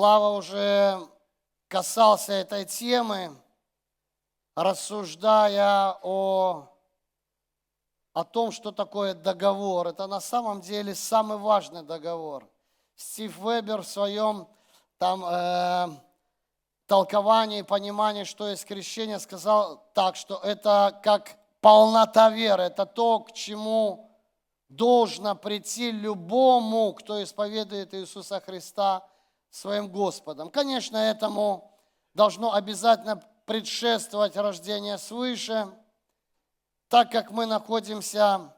Слава уже касался этой темы, рассуждая о, о том, что такое договор. Это на самом деле самый важный договор. Стив Вебер в своем там, э, толковании, понимании, что есть крещение, сказал так, что это как полнота веры, это то, к чему должно прийти любому, кто исповедует Иисуса Христа своим Господом. Конечно, этому должно обязательно предшествовать рождение свыше, так как мы находимся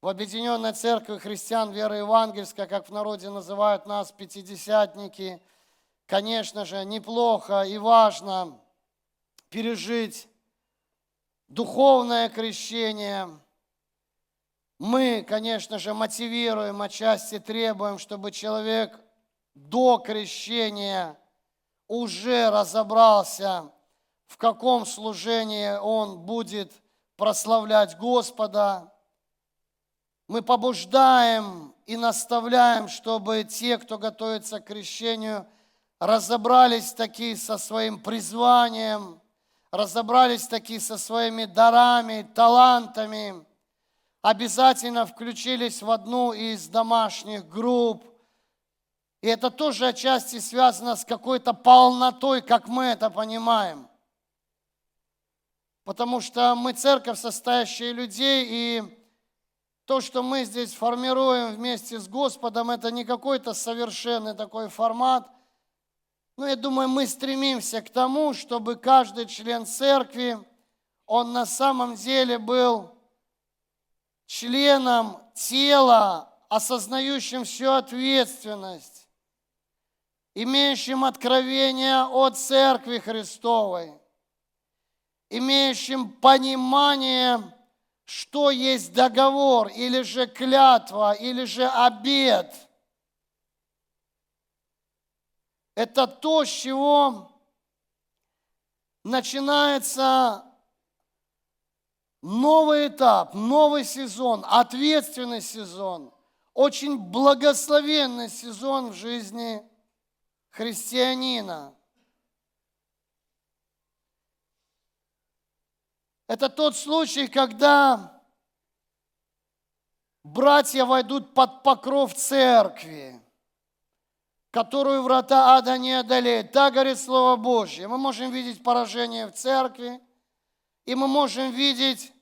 в Объединенной Церкви Христиан Веры Евангельской, как в народе называют нас, пятидесятники, конечно же, неплохо и важно пережить духовное крещение – мы, конечно же, мотивируем, отчасти требуем, чтобы человек до крещения уже разобрался, в каком служении он будет прославлять Господа. Мы побуждаем и наставляем, чтобы те, кто готовится к крещению, разобрались такие со своим призванием, разобрались такие со своими дарами, талантами – обязательно включились в одну из домашних групп. И это тоже отчасти связано с какой-то полнотой, как мы это понимаем. Потому что мы церковь, состоящая людей, и то, что мы здесь формируем вместе с Господом, это не какой-то совершенный такой формат. Но я думаю, мы стремимся к тому, чтобы каждый член церкви, он на самом деле был членом тела, осознающим всю ответственность, имеющим откровение от Церкви Христовой, имеющим понимание, что есть договор, или же клятва, или же обед. Это то, с чего начинается новый этап, новый сезон, ответственный сезон, очень благословенный сезон в жизни христианина. Это тот случай, когда братья войдут под покров церкви, которую врата ада не одолеют. Так говорит Слово Божье. Мы можем видеть поражение в церкви, и мы можем видеть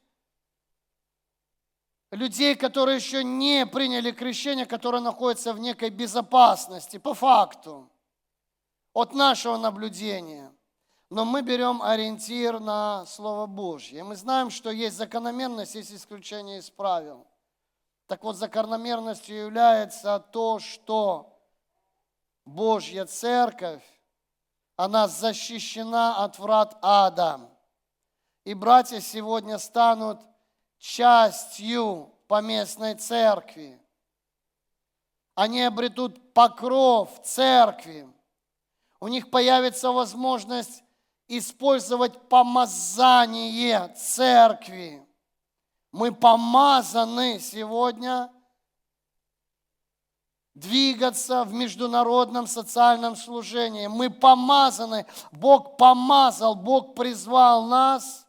людей, которые еще не приняли крещение, которые находятся в некой безопасности, по факту, от нашего наблюдения. Но мы берем ориентир на Слово Божье. мы знаем, что есть закономерность, есть исключение из правил. Так вот, закономерностью является то, что Божья Церковь, она защищена от врат ада. И братья сегодня станут – частью поместной церкви. Они обретут покров церкви. У них появится возможность использовать помазание церкви. Мы помазаны сегодня двигаться в международном социальном служении. Мы помазаны, Бог помазал, Бог призвал нас –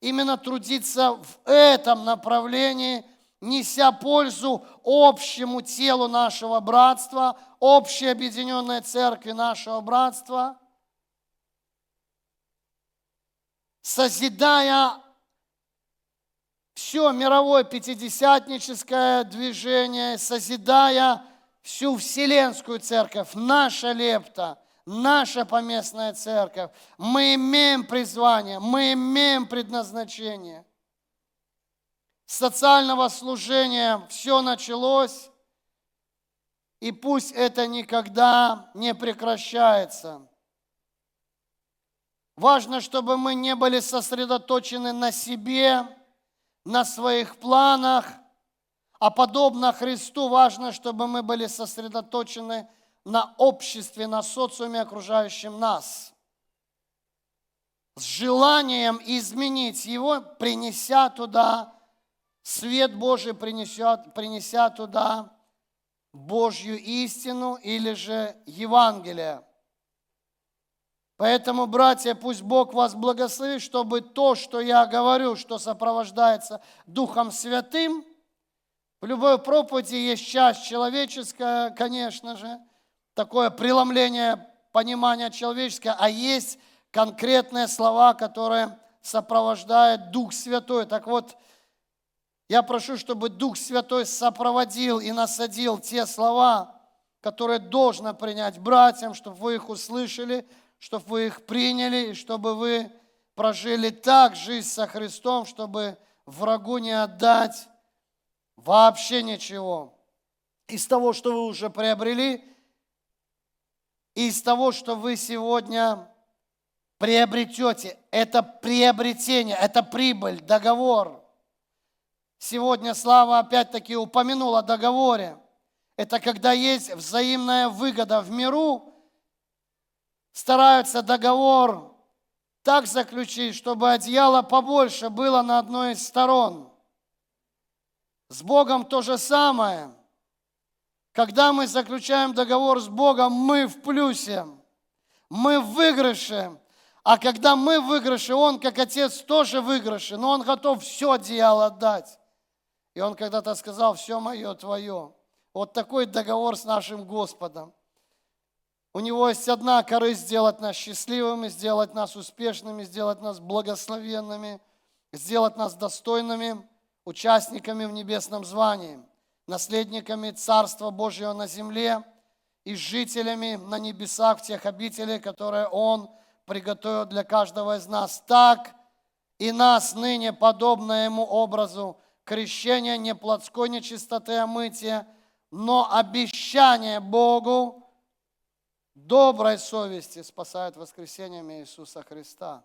именно трудиться в этом направлении, неся пользу общему телу нашего братства, общей объединенной церкви нашего братства, созидая все мировое пятидесятническое движение, созидая всю вселенскую церковь, наша лепта – наша поместная церковь. Мы имеем призвание, мы имеем предназначение. Социального служения все началось, и пусть это никогда не прекращается. Важно, чтобы мы не были сосредоточены на себе, на своих планах, а подобно Христу важно, чтобы мы были сосредоточены на на обществе, на социуме, окружающем нас. С желанием изменить его, принеся туда свет Божий, принеся, принеся туда Божью истину или же Евангелие. Поэтому, братья, пусть Бог вас благословит, чтобы то, что я говорю, что сопровождается Духом Святым, в любой проповеди есть часть человеческая, конечно же, такое преломление понимания человеческое, а есть конкретные слова, которые сопровождает Дух Святой. Так вот, я прошу, чтобы Дух Святой сопроводил и насадил те слова, которые должно принять братьям, чтобы вы их услышали, чтобы вы их приняли, и чтобы вы прожили так жизнь со Христом, чтобы врагу не отдать вообще ничего. Из того, что вы уже приобрели, из того, что вы сегодня приобретете. Это приобретение, это прибыль, договор – Сегодня Слава опять-таки упомянул о договоре. Это когда есть взаимная выгода в миру, стараются договор так заключить, чтобы одеяло побольше было на одной из сторон. С Богом то же самое. Когда мы заключаем договор с Богом, мы в плюсе, мы в выигрыше. А когда мы в выигрыше, Он, как Отец, тоже в выигрыше, но Он готов все одеяло отдать. И он когда-то сказал, все мое твое. Вот такой договор с нашим Господом. У него есть одна корысть сделать нас счастливыми, сделать нас успешными, сделать нас благословенными, сделать нас достойными участниками в небесном звании, наследниками Царства Божьего на земле и жителями на небесах в тех обителей, которые Он приготовил для каждого из нас. Так и нас ныне, подобно Ему образу, крещение не плотской нечистоты, а мытия, но обещание Богу доброй совести спасает воскресением Иисуса Христа.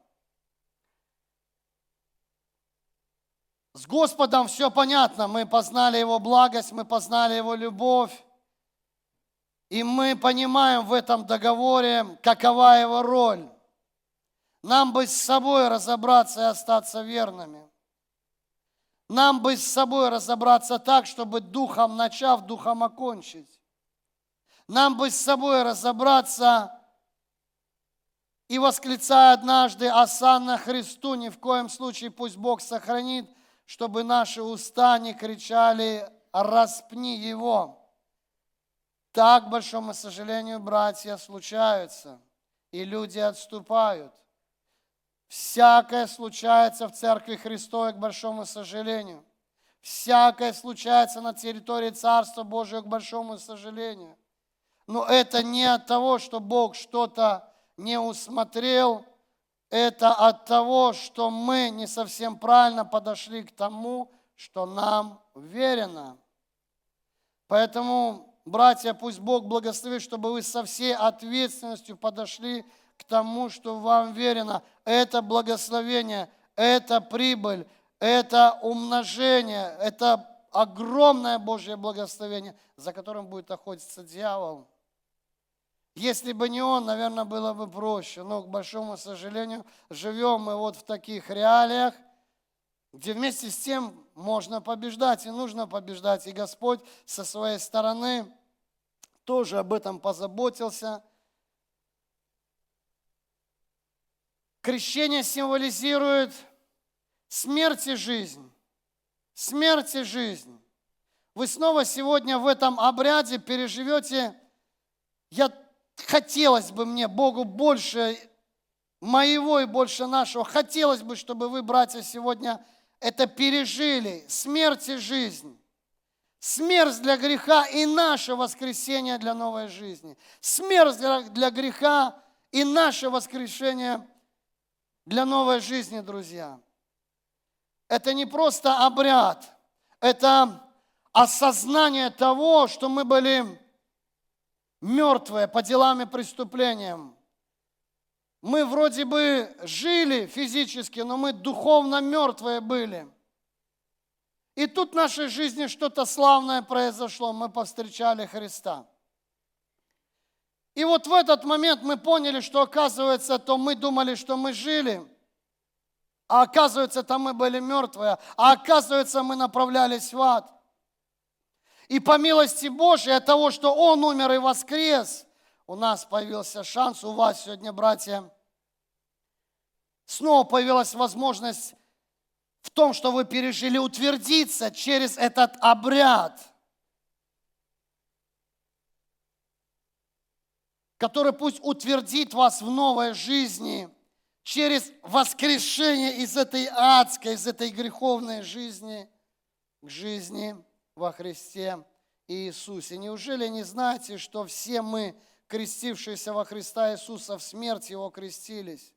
С Господом все понятно. Мы познали Его благость, мы познали Его любовь. И мы понимаем в этом договоре, какова Его роль. Нам бы с собой разобраться и остаться верными. Нам бы с собой разобраться так, чтобы духом начав, духом окончить. Нам бы с собой разобраться и восклицая однажды «Осанна Христу!» Ни в коем случае пусть Бог сохранит, чтобы наши уста не кричали «Распни Его!» Так, к большому сожалению, братья, случаются, и люди отступают. Всякое случается в Церкви Христовой, к большому сожалению. Всякое случается на территории Царства Божьего, к большому сожалению. Но это не от того, что Бог что-то не усмотрел, это от того, что мы не совсем правильно подошли к тому, что нам верено. Поэтому, братья, пусть Бог благословит, чтобы вы со всей ответственностью подошли к тому, что вам верено. Это благословение, это прибыль, это умножение, это огромное Божье благословение, за которым будет охотиться дьявол. Если бы не он, наверное, было бы проще. Но, к большому сожалению, живем мы вот в таких реалиях, где вместе с тем можно побеждать и нужно побеждать. И Господь со своей стороны тоже об этом позаботился – Крещение символизирует смерть и жизнь. Смерть и жизнь. Вы снова сегодня в этом обряде переживете, я хотелось бы мне, Богу, больше моего и больше нашего. Хотелось бы, чтобы вы, братья, сегодня это пережили. Смерть и жизнь. Смерть для греха и наше воскресение для новой жизни. Смерть для греха и наше воскрешение для новой жизни, друзья. Это не просто обряд, это осознание того, что мы были мертвые по делам и преступлениям. Мы вроде бы жили физически, но мы духовно мертвые были. И тут в нашей жизни что-то славное произошло. Мы повстречали Христа. И вот в этот момент мы поняли, что оказывается, то мы думали, что мы жили, а оказывается, там мы были мертвые, а оказывается, мы направлялись в ад. И по милости Божьей, от того, что Он умер и воскрес, у нас появился шанс, у вас сегодня, братья, снова появилась возможность в том, что вы пережили утвердиться через этот обряд, который пусть утвердит вас в новой жизни через воскрешение из этой адской, из этой греховной жизни к жизни во Христе Иисусе. Неужели не знаете, что все мы, крестившиеся во Христа Иисуса, в смерть Его крестились?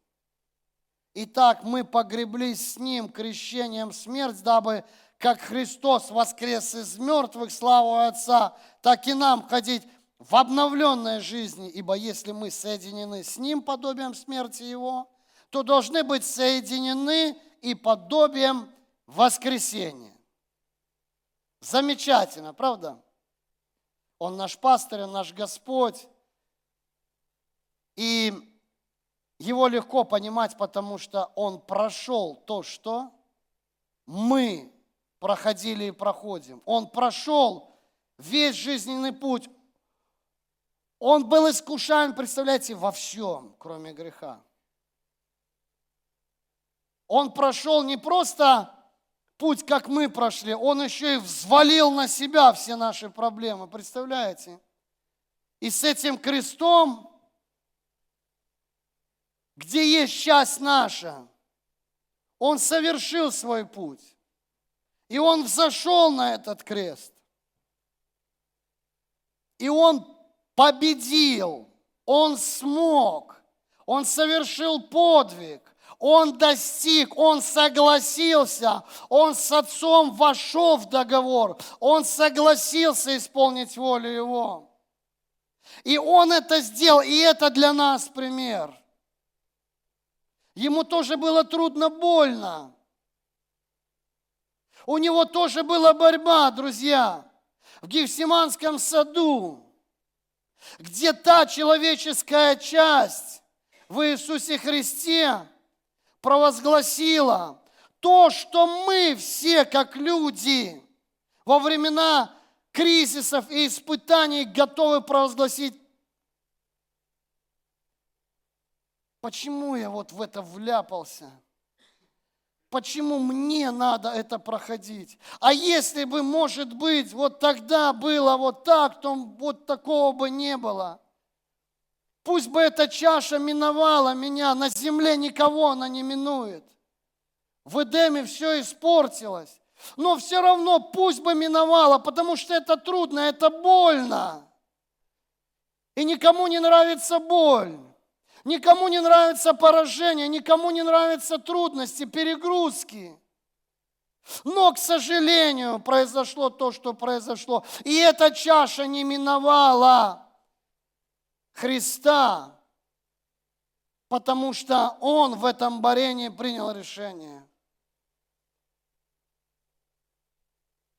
Итак, мы погреблись с Ним крещением смерть, дабы как Христос воскрес из мертвых славу Отца, так и нам ходить в обновленной жизни, ибо если мы соединены с Ним подобием смерти Его, то должны быть соединены и подобием воскресения. Замечательно, правда? Он наш пастырь, он наш Господь. И его легко понимать, потому что он прошел то, что мы проходили и проходим. Он прошел весь жизненный путь. Он был искушаем, представляете, во всем, кроме греха. Он прошел не просто путь, как мы прошли, он еще и взвалил на себя все наши проблемы, представляете? И с этим крестом где есть часть наша. Он совершил свой путь. И он взошел на этот крест. И он победил. Он смог. Он совершил подвиг. Он достиг, он согласился, он с отцом вошел в договор, он согласился исполнить волю его. И он это сделал, и это для нас пример. Ему тоже было трудно, больно. У него тоже была борьба, друзья, в Гефсиманском саду, где та человеческая часть в Иисусе Христе провозгласила то, что мы все, как люди, во времена кризисов и испытаний готовы провозгласить Почему я вот в это вляпался? Почему мне надо это проходить? А если бы, может быть, вот тогда было вот так, то вот такого бы не было. Пусть бы эта чаша миновала меня, на земле никого она не минует. В Эдеме все испортилось. Но все равно пусть бы миновала, потому что это трудно, это больно. И никому не нравится боль. Никому не нравится поражение, никому не нравятся трудности, перегрузки. Но, к сожалению, произошло то, что произошло. И эта чаша не миновала Христа, потому что Он в этом борении принял решение.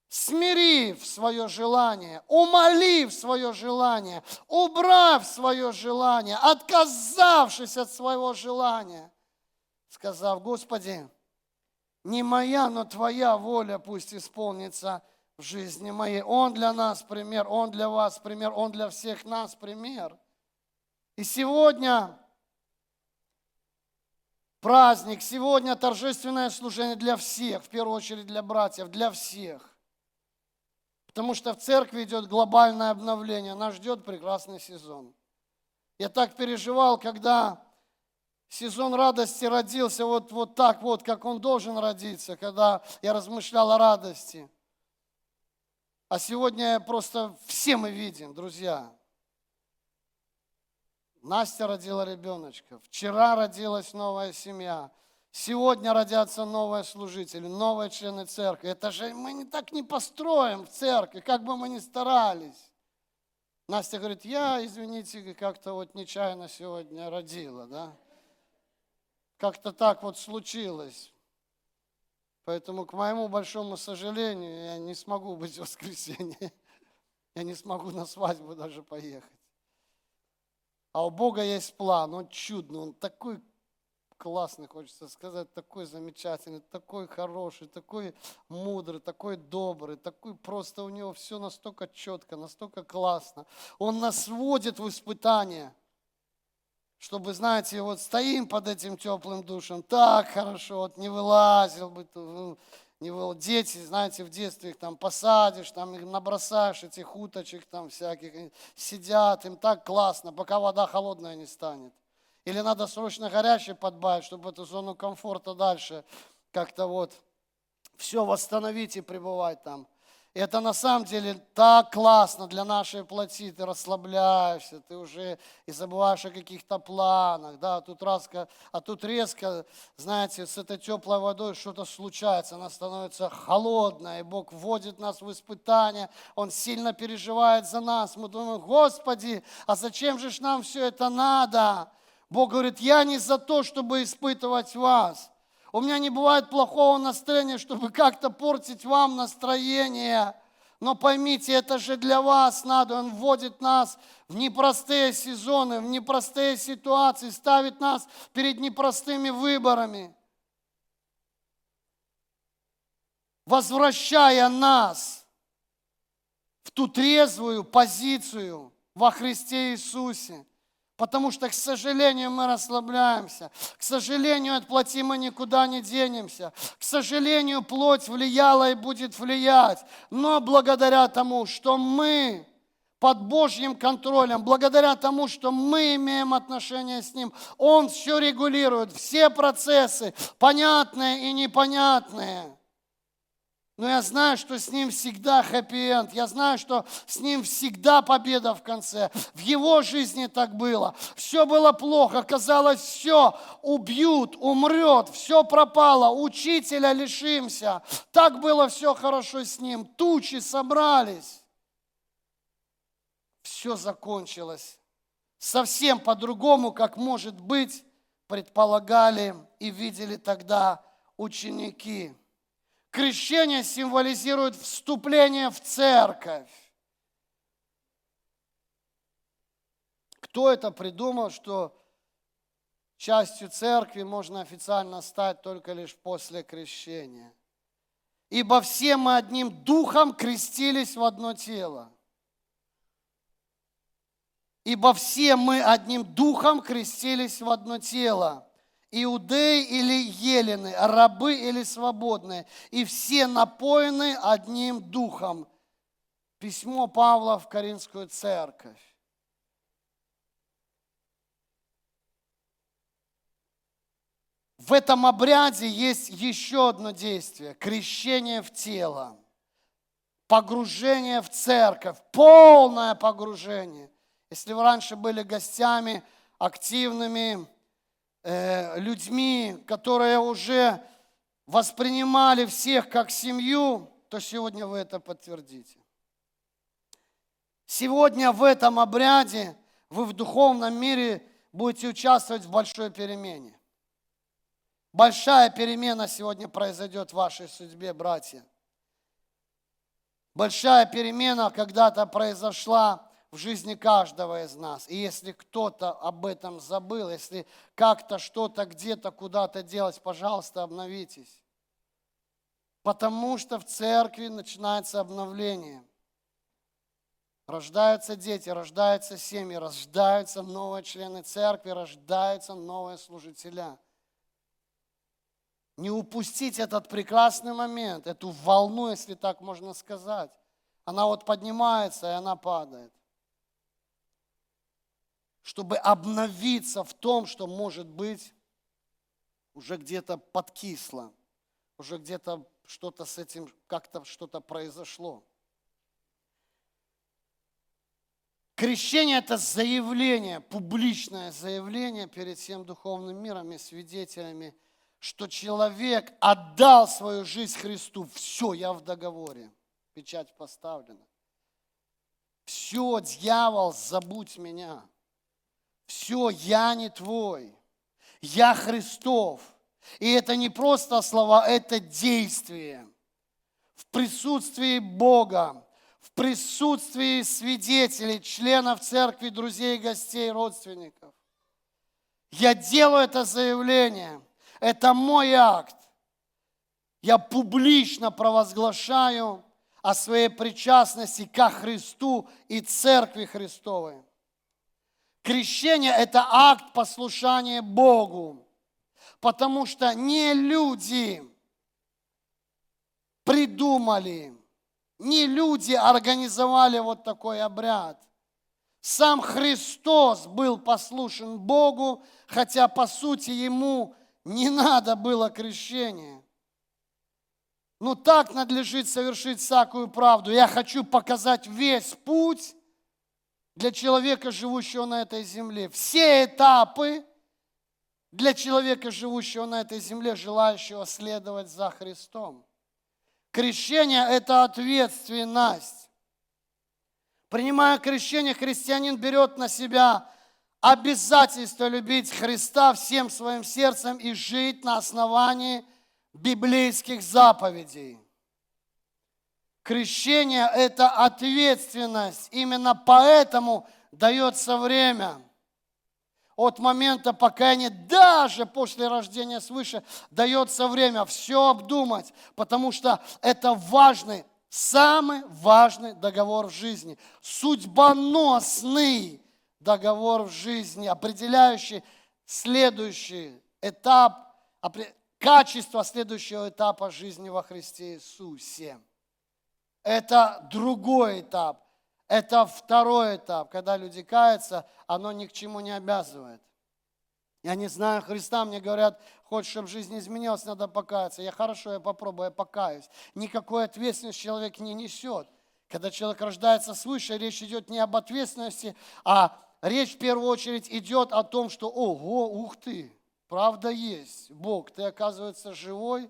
смирив свое желание, умолив свое желание, убрав свое желание, отказавшись от своего желания, сказав, Господи, не моя, но Твоя воля пусть исполнится в жизни моей. Он для нас пример, Он для вас пример, Он для всех нас пример. И сегодня праздник, сегодня торжественное служение для всех, в первую очередь для братьев, для всех. Потому что в церкви идет глобальное обновление, нас ждет прекрасный сезон. Я так переживал, когда сезон радости родился вот, вот так вот, как он должен родиться, когда я размышлял о радости. А сегодня просто все мы видим, друзья. Настя родила ребеночка, вчера родилась новая семья, Сегодня родятся новые служители, новые члены церкви. Это же мы не так не построим в церкви, как бы мы ни старались. Настя говорит, я, извините, как-то вот нечаянно сегодня родила, да? Как-то так вот случилось. Поэтому, к моему большому сожалению, я не смогу быть в воскресенье. Я не смогу на свадьбу даже поехать. А у Бога есть план, он чудный, он такой классный, хочется сказать, такой замечательный, такой хороший, такой мудрый, такой добрый, такой просто у него все настолько четко, настолько классно. Он нас вводит в испытания чтобы, знаете, вот стоим под этим теплым душем, так хорошо, вот не вылазил бы, не выл... дети, знаете, в детстве их там посадишь, там их набросаешь, этих уточек там всяких, сидят, им так классно, пока вода холодная не станет. Или надо срочно горячее подбавить, чтобы эту зону комфорта дальше как-то вот все восстановить и пребывать там. Это на самом деле так классно для нашей плоти. Ты расслабляешься, ты уже и забываешь о каких-то планах. Да, тут резко, а тут резко, знаете, с этой теплой водой что-то случается. Она становится холодной, и Бог вводит нас в испытания. Он сильно переживает за нас. Мы думаем, Господи, а зачем же нам все это надо? Бог говорит, я не за то, чтобы испытывать вас. У меня не бывает плохого настроения, чтобы как-то портить вам настроение. Но поймите, это же для вас надо. Он вводит нас в непростые сезоны, в непростые ситуации, ставит нас перед непростыми выборами. Возвращая нас в ту трезвую позицию во Христе Иисусе. Потому что, к сожалению, мы расслабляемся. К сожалению, от плоти мы никуда не денемся. К сожалению, плоть влияла и будет влиять. Но благодаря тому, что мы под Божьим контролем, благодаря тому, что мы имеем отношение с Ним, Он все регулирует, все процессы, понятные и непонятные. Но я знаю, что с ним всегда хэппи-энд. Я знаю, что с ним всегда победа в конце. В его жизни так было. Все было плохо. Казалось, все убьют, умрет, все пропало. Учителя лишимся. Так было все хорошо с ним. Тучи собрались. Все закончилось. Совсем по-другому, как может быть, предполагали и видели тогда ученики. Крещение символизирует вступление в церковь. Кто это придумал, что частью церкви можно официально стать только лишь после крещения? Ибо все мы одним духом крестились в одно тело. Ибо все мы одним духом крестились в одно тело иудеи или елены, рабы или свободные, и все напоены одним духом. Письмо Павла в Каринскую церковь. В этом обряде есть еще одно действие – крещение в тело, погружение в церковь, полное погружение. Если вы раньше были гостями активными, э, людьми, которые уже воспринимали всех как семью, то сегодня вы это подтвердите. Сегодня в этом обряде вы в духовном мире будете участвовать в большой перемене. Большая перемена сегодня произойдет в вашей судьбе, братья. Большая перемена когда-то произошла в жизни каждого из нас. И если кто-то об этом забыл, если как-то что-то где-то куда-то делать, пожалуйста, обновитесь. Потому что в церкви начинается обновление. Рождаются дети, рождаются семьи, рождаются новые члены церкви, рождаются новые служителя. Не упустить этот прекрасный момент, эту волну, если так можно сказать. Она вот поднимается, и она падает чтобы обновиться в том, что может быть уже где-то подкисло, уже где-то что-то с этим, как-то что-то произошло. Крещение – это заявление, публичное заявление перед всем духовным миром и свидетелями, что человек отдал свою жизнь Христу. Все, я в договоре. Печать поставлена. Все, дьявол, забудь меня все, я не твой, я Христов. И это не просто слова, это действие. В присутствии Бога, в присутствии свидетелей, членов церкви, друзей, гостей, родственников. Я делаю это заявление. Это мой акт. Я публично провозглашаю о своей причастности ко Христу и Церкви Христовой. Крещение – это акт послушания Богу, потому что не люди придумали, не люди организовали вот такой обряд. Сам Христос был послушен Богу, хотя по сути ему не надо было крещения. Ну так надлежит совершить всякую правду. Я хочу показать весь путь для человека, живущего на этой земле. Все этапы для человека, живущего на этой земле, желающего следовать за Христом. Крещение – это ответственность. Принимая крещение, христианин берет на себя обязательство любить Христа всем своим сердцем и жить на основании библейских заповедей. Крещение – это ответственность. Именно поэтому дается время – от момента покаяния, даже после рождения свыше, дается время все обдумать, потому что это важный, самый важный договор в жизни, судьбоносный договор в жизни, определяющий следующий этап, качество следующего этапа жизни во Христе Иисусе. Это другой этап. Это второй этап, когда люди каются, оно ни к чему не обязывает. Я не знаю Христа, мне говорят, хочешь, чтобы жизнь изменилась, надо покаяться. Я хорошо, я попробую, я покаюсь. Никакой ответственности человек не несет. Когда человек рождается свыше, речь идет не об ответственности, а речь в первую очередь идет о том, что, ого, ух ты, правда есть, Бог, ты оказывается живой.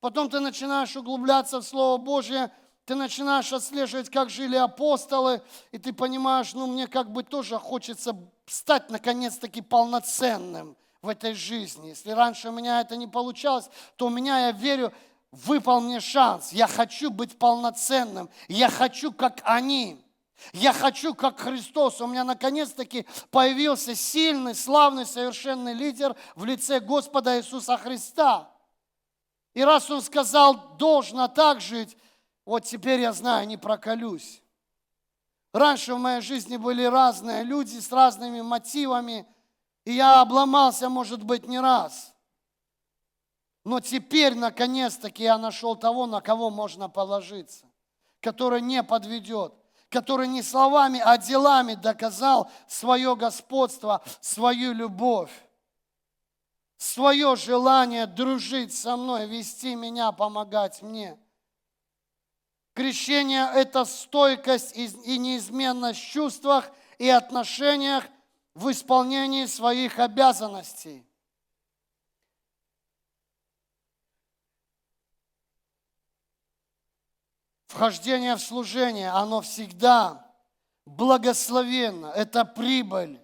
Потом ты начинаешь углубляться в Слово Божье, ты начинаешь отслеживать, как жили апостолы, и ты понимаешь, ну мне как бы тоже хочется стать наконец-таки полноценным в этой жизни. Если раньше у меня это не получалось, то у меня, я верю, выпал мне шанс. Я хочу быть полноценным. Я хочу, как они. Я хочу, как Христос. У меня наконец-таки появился сильный, славный, совершенный лидер в лице Господа Иисуса Христа. И раз Он сказал, должно так жить, вот теперь я знаю, не проколюсь. Раньше в моей жизни были разные люди с разными мотивами, и я обломался, может быть, не раз. Но теперь, наконец-таки, я нашел того, на кого можно положиться, который не подведет, который не словами, а делами доказал свое господство, свою любовь, свое желание дружить со мной, вести меня, помогать мне – Крещение – это стойкость и неизменность в чувствах и отношениях в исполнении своих обязанностей. Вхождение в служение, оно всегда благословенно, это прибыль,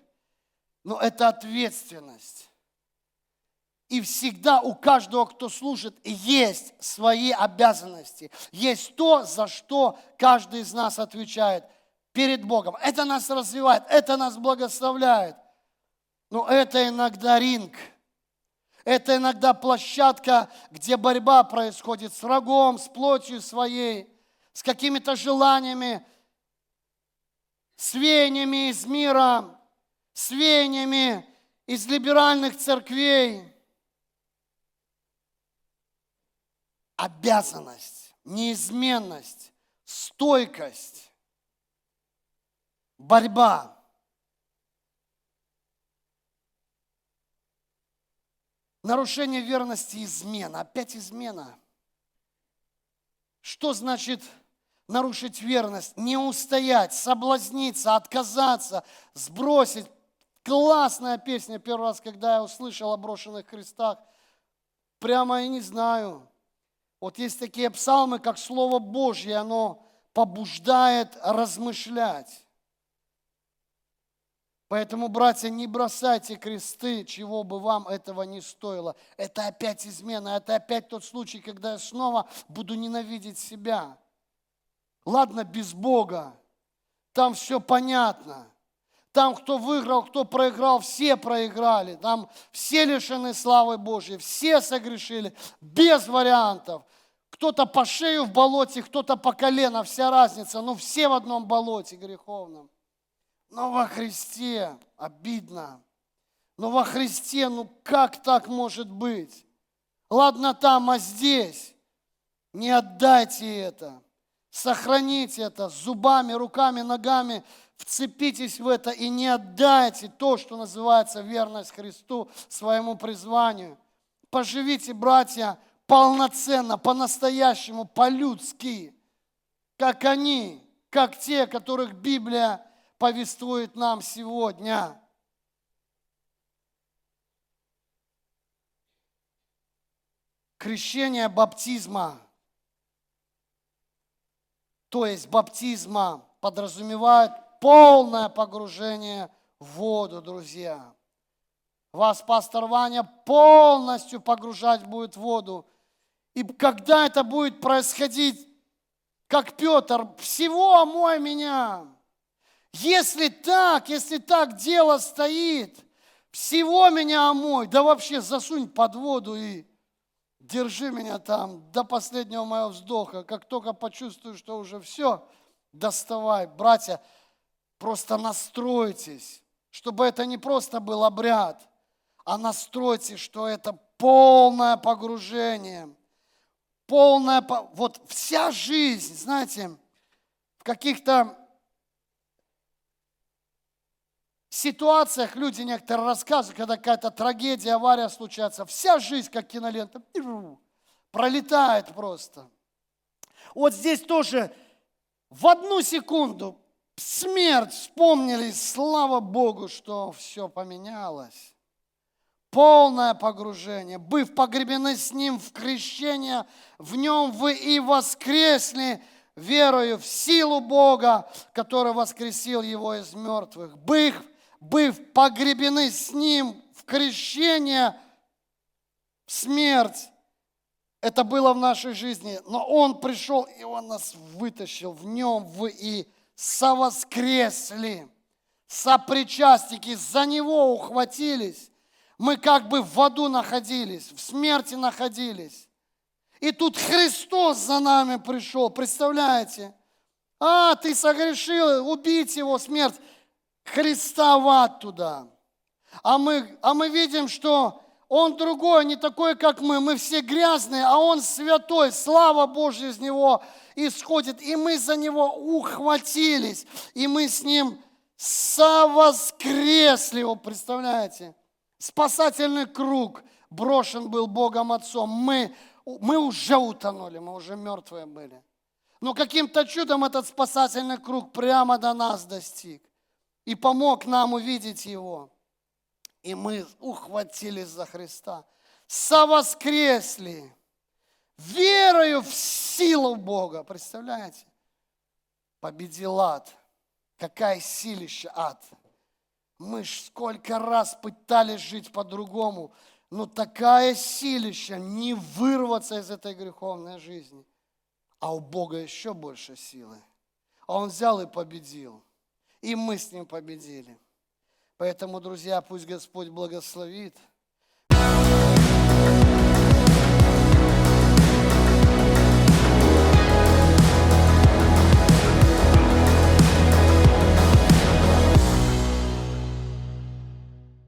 но это ответственность. И всегда у каждого, кто служит, есть свои обязанности. Есть то, за что каждый из нас отвечает перед Богом. Это нас развивает, это нас благословляет. Но это иногда ринг. Это иногда площадка, где борьба происходит с врагом, с плотью своей, с какими-то желаниями, с веяниями из мира, с веяниями из либеральных церквей – обязанность, неизменность, стойкость, борьба. Нарушение верности измена. Опять измена. Что значит нарушить верность? Не устоять, соблазниться, отказаться, сбросить. Классная песня первый раз, когда я услышал о брошенных крестах. Прямо я не знаю. Вот есть такие псалмы, как Слово Божье, оно побуждает размышлять. Поэтому, братья, не бросайте кресты, чего бы вам этого не стоило. Это опять измена, это опять тот случай, когда я снова буду ненавидеть себя. Ладно, без Бога, там все понятно. Там, кто выиграл, кто проиграл, все проиграли. Там все лишены славы Божьей, все согрешили, без вариантов. Кто-то по шею в болоте, кто-то по колено, вся разница. Но все в одном болоте греховном. Но во Христе обидно. Но во Христе, ну как так может быть? Ладно там, а здесь. Не отдайте это. Сохраните это зубами, руками, ногами. Вцепитесь в это и не отдайте то, что называется верность Христу, своему призванию. Поживите, братья, полноценно, по-настоящему, по-людски, как они, как те, которых Библия повествует нам сегодня. Крещение баптизма, то есть баптизма, подразумевает полное погружение в воду, друзья. Вас пастор Ваня полностью погружать будет в воду. И когда это будет происходить, как Петр, всего омой меня. Если так, если так дело стоит, всего меня омой, да вообще засунь под воду и держи меня там до последнего моего вздоха. Как только почувствую, что уже все, доставай. Братья, просто настройтесь, чтобы это не просто был обряд, а настройтесь, что это полное погружение, полное, вот вся жизнь, знаете, в каких-то ситуациях люди некоторые рассказывают, когда какая-то трагедия, авария случается, вся жизнь как кинолента пролетает просто. Вот здесь тоже в одну секунду смерть вспомнили, слава Богу, что все поменялось. Полное погружение. Быв погребены с Ним в крещение, в Нем вы и воскресли, верою в силу Бога, который воскресил Его из мертвых. Быв быв погребены с Ним в крещение, в смерть. Это было в нашей жизни, но Он пришел, и Он нас вытащил. В Нем вы и совоскресли, сопричастники, за Него ухватились. Мы как бы в аду находились, в смерти находились. И тут Христос за нами пришел, представляете? А, ты согрешил, убить его, смерть. Ад туда. А мы, а мы видим, что он другой, не такой, как мы. Мы все грязные, а он святой. Слава Божья из него исходит. И мы за него ухватились. И мы с ним совоскресли. Вы представляете? Спасательный круг брошен был Богом Отцом. Мы, мы уже утонули, мы уже мертвые были. Но каким-то чудом этот спасательный круг прямо до нас достиг и помог нам увидеть Его. И мы ухватились за Христа, совоскресли, верою в силу Бога. Представляете? Победил ад. Какая силища ад. Мы ж сколько раз пытались жить по-другому, но такая силища не вырваться из этой греховной жизни. А у Бога еще больше силы. А Он взял и победил и мы с ним победили. Поэтому, друзья, пусть Господь благословит.